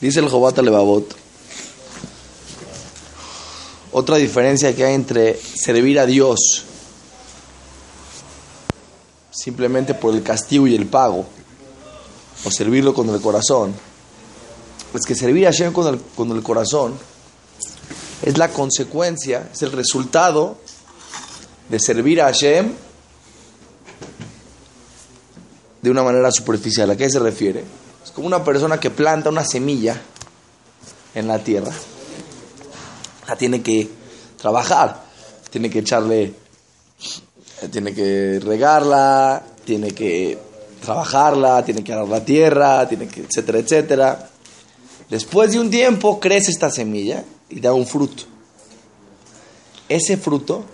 Dice el Jobata Levavot. Otra diferencia que hay entre servir a Dios simplemente por el castigo y el pago, o servirlo con el corazón, es que servir a Hashem con el, con el corazón es la consecuencia, es el resultado de servir a Hashem de una manera superficial. ¿A qué se refiere? Es como una persona que planta una semilla en la tierra. La tiene que trabajar, tiene que echarle, tiene que regarla, tiene que trabajarla, tiene que arar la tierra, tiene que, etcétera, etcétera. Después de un tiempo crece esta semilla y da un fruto. Ese fruto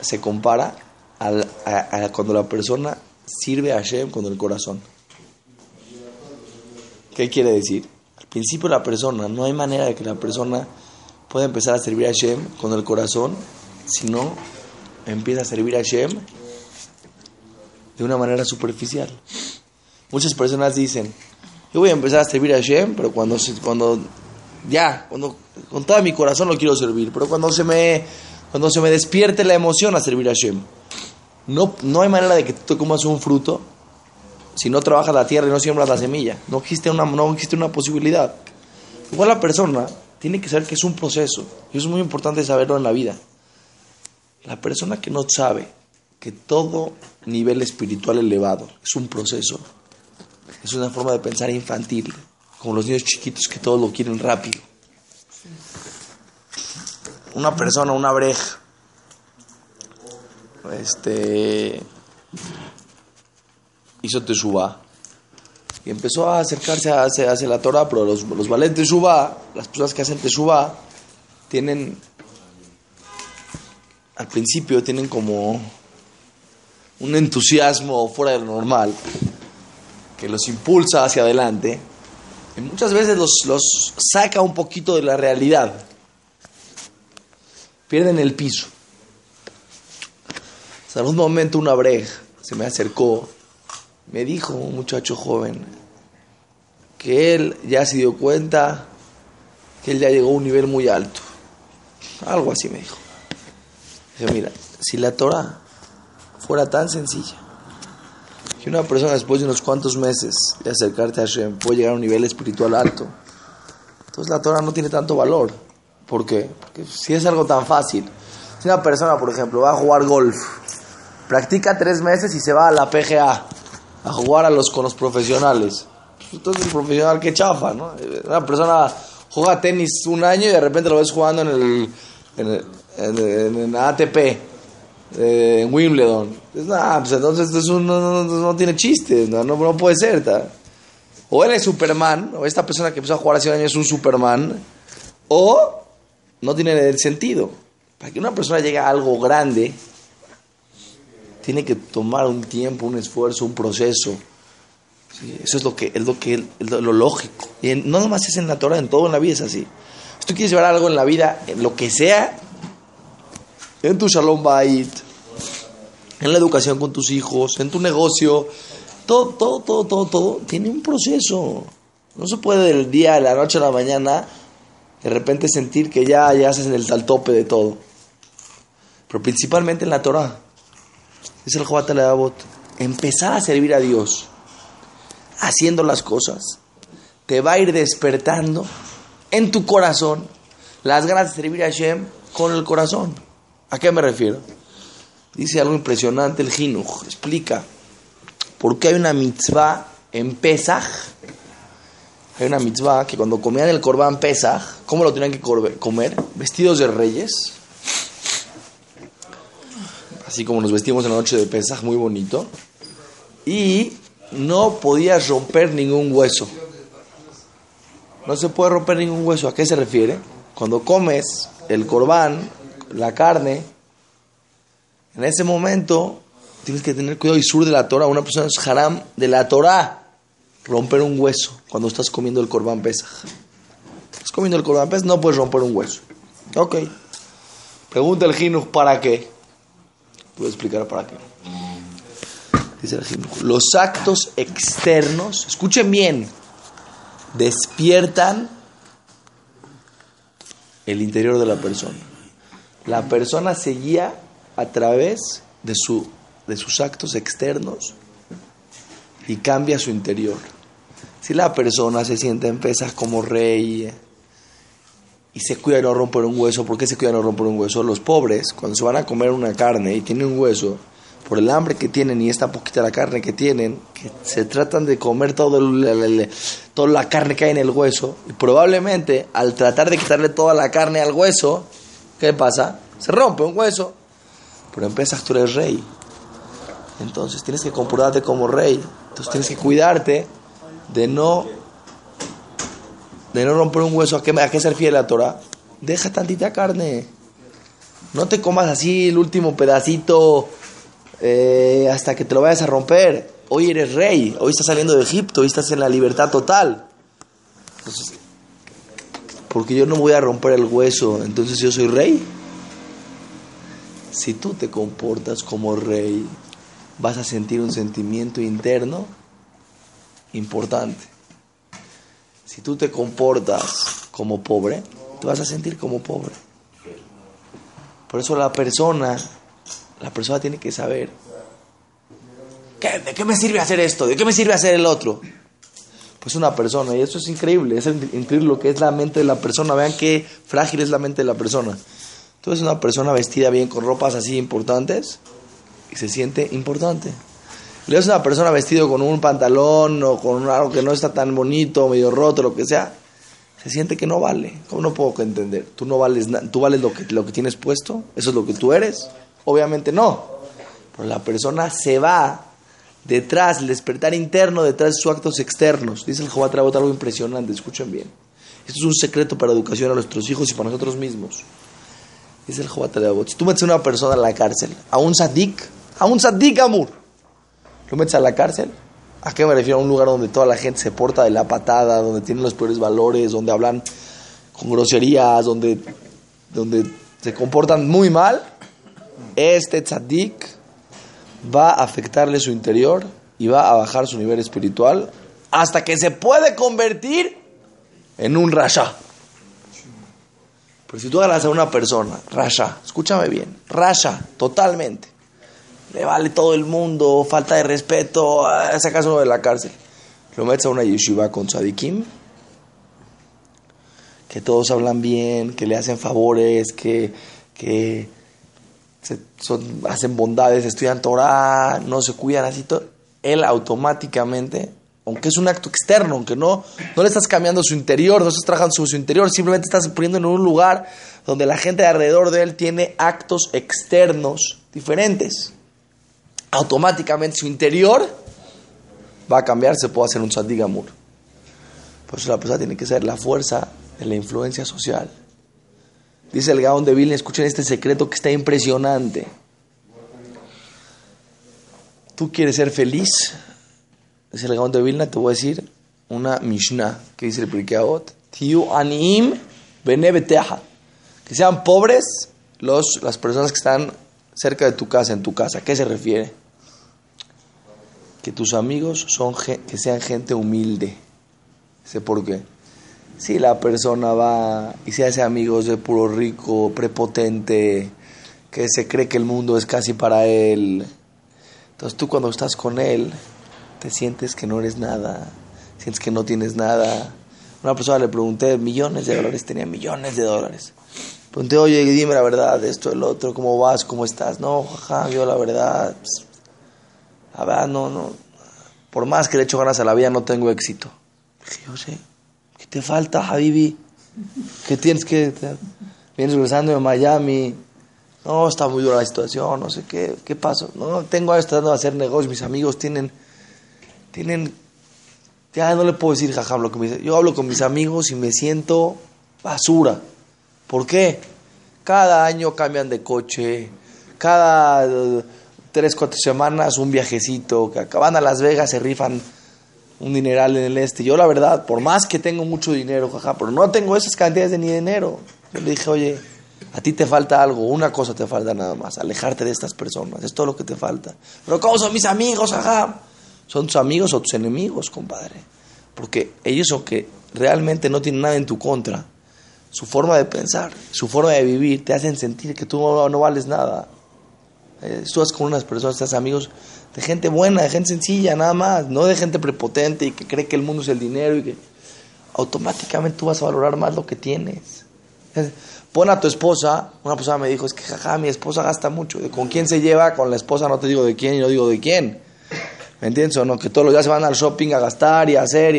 se compara a, cuando la persona sirve a Hashem con el corazón. ¿Qué quiere decir? Al principio la persona, no hay manera de que la persona pueda empezar a servir a Hashem con el corazón, si no empieza a servir a Hashem de una manera superficial. Muchas personas dicen, yo voy a empezar a servir a Hashem, pero cuando, cuando ya, cuando con todo mi corazón lo quiero servir, pero cuando se me, cuando se me despierte la emoción a servir a Hashem, no, no hay manera de que tú comas un fruto si no trabajas la tierra y no siembras la semilla. No existe una, no existe una posibilidad. Igual la persona tiene que saber que es un proceso. Y es muy importante saberlo en la vida. La persona que no sabe que todo nivel espiritual elevado es un proceso, es una forma de pensar infantil, como los niños chiquitos que todo lo quieren rápido. Una persona, una breja, este hizo Teshuvah y empezó a acercarse hacia, la Torah, pero los, los valentes Teshuvah, las personas que hacen Teshuvah, tienen, al principio tienen como un entusiasmo fuera de lo normal, que los impulsa hacia adelante, y muchas veces los, los saca un poquito de la realidad, pierden el piso. en un momento una breja se me acercó me dijo un muchacho joven que él ya se dio cuenta que él ya llegó a un nivel muy alto. Algo así me dijo. Dije, mira, si la Torah fuera tan sencilla, que una persona después de unos cuantos meses de acercarte a Hashem puede llegar a un nivel espiritual alto, entonces la Torah no tiene tanto valor. ¿Por qué? Porque si es algo tan fácil, si una persona, por ejemplo, va a jugar golf, practica tres meses y se va a la PGA, a jugar a los, con los profesionales. Entonces el profesional que chafa, ¿no? Una persona juega tenis un año y de repente lo ves jugando en el, en el, ATP, eh, en Wimbledon. pues entonces eso no, no, tiene chiste, no, no, puede ser. O él es Superman, o esta persona que empezó a jugar hace un año es un Superman, o no tiene el sentido. Para que una persona llegue a algo grande, tiene que tomar un tiempo, un esfuerzo, un proceso. Eso es lo que es lo que lo, lógico. Y no nomás es en la Torah, en todo en la vida es así. Si tú quieres llevar algo en la vida, en lo que sea, en tu shalom bait, en la educación con tus hijos, en tu negocio, todo, todo, todo, todo, todo, tiene un proceso. No se puede del día, de la noche a la mañana, de repente sentir que ya, ya haces el tal tope de todo. Pero principalmente en la Torah es el Jobat empezar a servir a Dios haciendo las cosas, te va a ir despertando en tu corazón las ganas de servir a Hashem con el corazón. ¿A qué me refiero? Dice algo impresionante el Jinuj, explica por qué hay una mitzvah en Pesach. Hay una mitzvah que cuando comían el corbán Pesach, ¿cómo lo tenían que comer? Vestidos de reyes así como nos vestimos en la noche de Pesaj, muy bonito, y no podías romper ningún hueso. No se puede romper ningún hueso. ¿A qué se refiere? Cuando comes el corbán, la carne, en ese momento tienes que tener cuidado y sur de la Torah. Una persona es haram de la Torah romper un hueso cuando estás comiendo el corbán Pesaj. Estás comiendo el corbán Pesaj, no puedes romper un hueso. Ok. Pregunta el Jinuj, ¿para qué? Voy explicar para qué. Dice los actos externos, escuchen bien, despiertan el interior de la persona. La persona se guía a través de, su, de sus actos externos y cambia su interior. Si la persona se siente en pesas como rey y se cuida de no romper un hueso, ¿por qué se cuida de no romper un hueso? Los pobres, cuando se van a comer una carne y tienen un hueso, por el hambre que tienen y esta poquita la carne que tienen, se tratan de comer todo toda la carne que hay en el hueso, y probablemente al tratar de quitarle toda la carne al hueso, ¿qué pasa? Se rompe un hueso. Pero empiezas tú eres rey. Entonces tienes que comportarte como rey. Entonces tienes que cuidarte de no de no romper un hueso. ¿A qué, a qué se refiere la Torah? Deja tantita carne. No te comas así el último pedacito eh, hasta que te lo vayas a romper. Hoy eres rey, hoy estás saliendo de Egipto, hoy estás en la libertad total. Entonces, porque yo no voy a romper el hueso, entonces yo soy rey. Si tú te comportas como rey, vas a sentir un sentimiento interno importante. Si tú te comportas como pobre, te vas a sentir como pobre. Por eso la persona la persona tiene que saber, ¿de qué me sirve hacer esto? ¿De qué me sirve hacer el otro? Pues una persona, y eso es increíble, es increíble lo que es la mente de la persona, vean qué frágil es la mente de la persona. Tú eres una persona vestida bien con ropas así importantes y se siente importante. Le ves una persona vestido con un pantalón o con algo que no está tan bonito, medio roto, lo que sea, se siente que no vale. ¿Cómo no puedo entender? Tú no vales, tú vales lo que, lo que tienes puesto, eso es lo que tú eres. Obviamente no. Pero la persona se va detrás, el despertar interno, detrás de sus actos externos. Dice el Jehová Trabot algo impresionante, escuchen bien. Esto es un secreto para educación a nuestros hijos y para nosotros mismos. Dice el Jehová Trabot. Si tú metes a una persona en la cárcel, a un sadik, a un sadik amur, lo metes a la cárcel, ¿a qué me refiero? A un lugar donde toda la gente se porta de la patada, donde tienen los peores valores, donde hablan con groserías, donde, donde se comportan muy mal este tzaddik va a afectarle su interior y va a bajar su nivel espiritual hasta que se puede convertir en un rasha. Pero si tú agarras a una persona, rasha, escúchame bien, rasha, totalmente, le vale todo el mundo, falta de respeto, sacas uno de la cárcel, lo metes a una yeshiva con tzadikim, que todos hablan bien, que le hacen favores, que, que son, hacen bondades, estudian Torah, no se cuidan así, todo, él automáticamente, aunque es un acto externo, aunque no, no le estás cambiando su interior, no estás trabajando sobre su interior, simplemente estás poniendo en un lugar donde la gente alrededor de él tiene actos externos diferentes. Automáticamente su interior va a cambiar, se puede hacer un sandigamur. Por eso la persona tiene que ser la fuerza de la influencia social. Dice el Gaón de Vilna, escuchen este secreto que está impresionante. Tú quieres ser feliz, dice el Gaón de Vilna, te voy a decir una Mishnah que dice el Prikeaot. Tiu anim Que sean pobres los, las personas que están cerca de tu casa, en tu casa. ¿Qué se refiere? Que tus amigos son, que sean gente humilde. Sé por qué si la persona va y se hace amigos de puro rico, prepotente, que se cree que el mundo es casi para él, entonces tú cuando estás con él, te sientes que no eres nada, sientes que no tienes nada. Una persona le pregunté millones de dólares, tenía millones de dólares. Pregunté, oye, dime la verdad, esto, el otro, ¿cómo vas? ¿Cómo estás? No, jaja, yo la verdad, pues, la verdad, no, no. Por más que le echo ganas a la vida, no tengo éxito. Dije, yo sé. ¿Qué te falta, Habibi? ¿Qué tienes que...? Vienes regresando de Miami. No, está muy dura la situación, no sé qué. ¿Qué pasa? No, tengo años tratando de hacer negocios. Mis amigos tienen... Tienen... Ya no le puedo decir, jaja, lo que me Yo hablo con mis amigos y me siento basura. ¿Por qué? Cada año cambian de coche. Cada eh, tres, cuatro semanas un viajecito. Que acaban a Las Vegas, se rifan un dineral en el este. Yo la verdad, por más que tengo mucho dinero, jaja, pero no tengo esas cantidades de ni dinero. Yo le dije, oye, a ti te falta algo, una cosa te falta nada más, alejarte de estas personas, es todo lo que te falta. Pero ¿cómo son mis amigos, jaja? ¿Son tus amigos o tus enemigos, compadre? Porque ellos, aunque realmente no tiene nada en tu contra, su forma de pensar, su forma de vivir, te hacen sentir que tú no, vales nada. Eh, estás con unas personas, estás amigos de gente buena, de gente sencilla, nada más, no de gente prepotente y que cree que el mundo es el dinero y que automáticamente tú vas a valorar más lo que tienes. Pon a tu esposa, una persona me dijo, es que jaja, mi esposa gasta mucho. ¿Con quién se lleva? Con la esposa no te digo de quién y no digo de quién. ¿Me entiendes o no? Que todos los días se van al shopping a gastar y a hacer.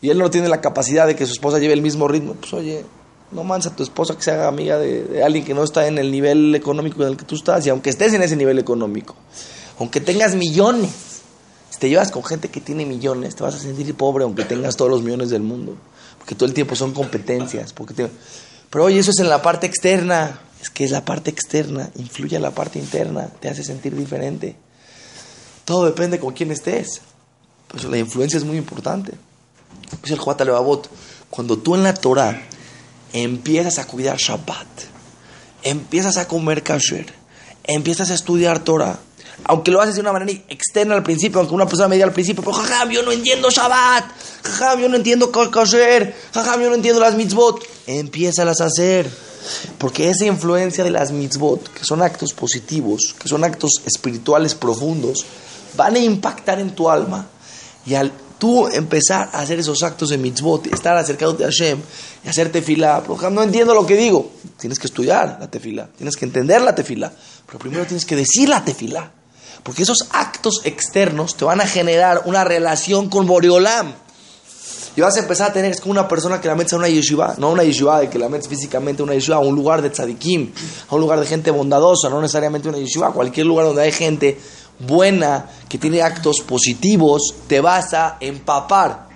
Y, él no tiene la capacidad de que su esposa lleve el mismo ritmo. Pues oye, no mandes a tu esposa que se haga amiga de, alguien que no está en el nivel económico en el que tú estás. Y aunque estés en ese nivel económico, aunque tengas millones, si te llevas con gente que tiene millones, te vas a sentir pobre aunque tengas todos los millones del mundo. Porque todo el tiempo son competencias. Porque Pero oye, eso es en la parte externa. Es que es la parte externa, influye en la parte interna, te hace sentir diferente. Todo depende con quién estés. Pues la influencia es muy importante. Dice el Juat Levavot, cuando tú en la Torah empiezas a cuidar Shabbat, empiezas a comer kasher, empiezas a estudiar Torah, aunque lo haces de una manera externa al principio, aunque una persona me diga al principio, pero jajam, yo no entiendo Shabbat, jajam, yo no entiendo kasher, jajam, yo no entiendo las mitzvot, empieza a hacer. Porque esa influencia de las mitzvot, que son actos positivos, que son actos espirituales profundos, van a impactar en tu alma. Y al tú empezar a hacer esos actos de mitzvot, estar acercado a Hashem y hacer tefila, no entiendo lo que digo. Tienes que estudiar la tefila, tienes que entender la tefila, pero primero tienes que decir la tefila. Porque esos actos externos te van a generar una relación con Boreolam. Y vas a empezar a tener, es como una persona que la metes a una yeshiva, no una yeshiva de que la metes físicamente a una yeshiva, a un lugar de tzadikim, a un lugar de gente bondadosa, no necesariamente una yeshiva, a cualquier lugar donde hay gente buena, que tiene actos positivos, te vas a empapar.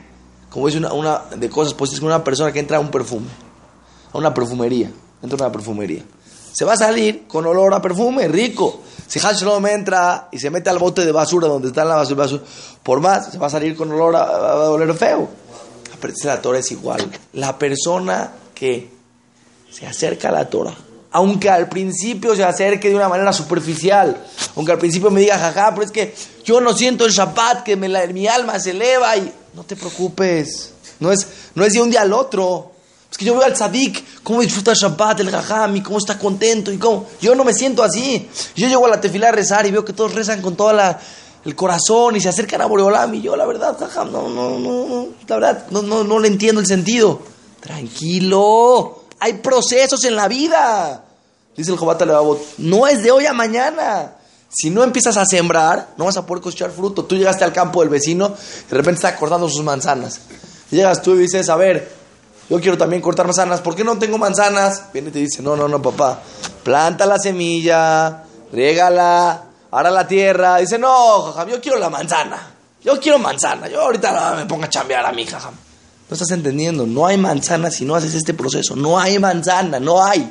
Como es una, una de cosas positivas, una persona que entra a un perfume, a una perfumería, entra a una perfumería. Se va a salir con olor a perfume, rico. Si Hashem entra y se mete al bote de basura donde está la basura, por más, se va a salir con olor a, a, oler feo. La Torah es igual. La persona que se acerca a la Torah aunque al principio se acerque de una manera superficial, aunque al principio me diga, jaja, pero es que yo no siento el Shabbat, que mi alma se eleva y no te preocupes, no es, no es de un día al otro. Es que yo veo al tzadik, cómo disfruta el Shabbat, el y cómo está contento y cómo. Yo no me siento así. Yo llego a la tefila a rezar y veo que todos rezan con todo el corazón y se acercan a Boreolam y yo, la verdad, jajam, no, no, no, la verdad, no, no, no le entiendo el sentido. Tranquilo, hay procesos en la vida. Dice el Jobat Levavot, no es de hoy a mañana. Si no empiezas a sembrar, no vas a poder cosechar fruto. Tú llegaste al campo del vecino, de repente está cortando sus manzanas. Llegas tú y dices, a ver, yo quiero también cortar manzanas, ¿por qué no tengo manzanas? Viene y te dice, no, no, no, papá, planta la semilla, riégala, hará la tierra. Dice, no, jajam, yo quiero la manzana. Yo quiero manzana. Yo ahorita me pongo a chambear a mi jajam. No estás entendiendo, no hay manzana si no haces este proceso. No hay manzana, no hay.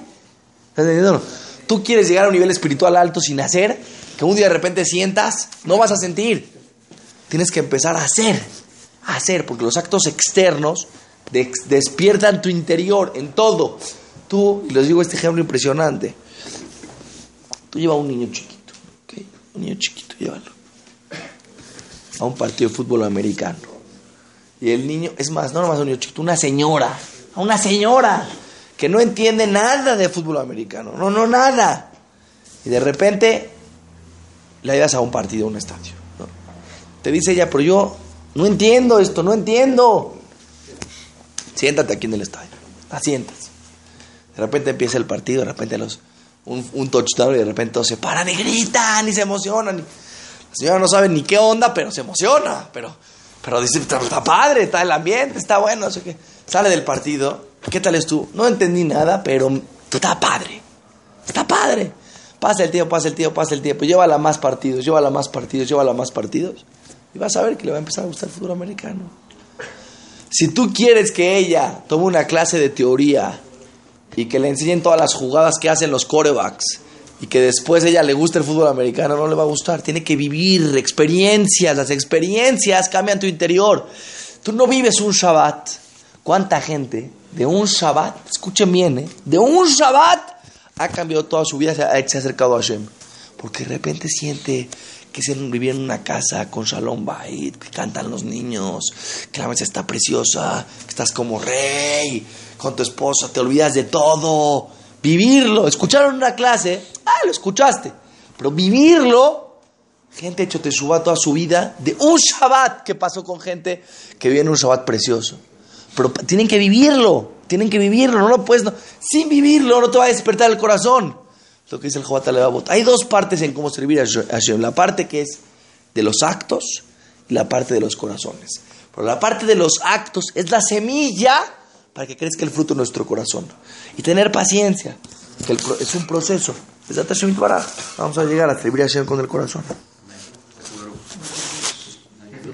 Tú quieres llegar a un nivel espiritual alto sin hacer, que un día de repente sientas, no vas a sentir. Tienes que empezar a hacer, a hacer, porque los actos externos despiertan tu interior en todo. Tú, y les digo este ejemplo impresionante, tú llevas a un niño chiquito, un niño chiquito, llévalo, a un partido de fútbol americano. Y el niño, es más, no nomás un niño chiquito, una señora, una señora que no entiende nada de fútbol americano, no, no, nada. Y de repente la llevas a un partido, a un estadio. Te dice ella, pero yo no entiendo esto, no entiendo. Siéntate aquí en el estadio, la sientas. De repente empieza el partido, de repente los, un, un touchdown y de repente se paran y gritan y se emocionan. La señora no sabe ni qué onda, pero se emociona. Pero, pero dice, está padre, está el ambiente, está bueno. Sale del partido ¿Qué tal es tú? No entendí nada, pero está padre. Está padre. Pasa el tiempo, pasa el tiempo, pasa el tiempo. Llévala más partidos, llévala más partidos, llévala más partidos. Y vas a ver que le va a empezar a gustar el fútbol americano. Si tú quieres que ella tome una clase de teoría y que le enseñen todas las jugadas que hacen los corebacks y que después ella le guste el fútbol americano, no le va a gustar. Tiene que vivir experiencias. Las experiencias cambian tu interior. Tú no vives un Shabbat. ¿Cuánta gente de un Shabbat, escuchen bien, ¿eh? de un Shabbat ha cambiado toda su vida, se ha, acercado a Hashem. Porque de repente siente que es vivir en una casa con Shalom Bait, que cantan los niños, que la mesa está preciosa, que estás como rey, con tu esposa, te olvidas de todo. Vivirlo, escucharon una clase, ah, lo escuchaste, pero vivirlo, gente hecho te suba toda su vida de un Shabbat que pasó con gente que vive en un Shabbat precioso. Pero tienen que vivirlo, tienen que vivirlo, no lo puedes, sin vivirlo no te va a despertar el corazón. Lo que dice el Jobat Levavot. Hay dos partes en cómo servir a Hashem. La parte que es de los actos y la parte de los corazones. Pero la parte de los actos es la semilla para que crezca el fruto en nuestro corazón. Y tener paciencia, que es un proceso. Vamos a llegar a servir a Hashem con el corazón.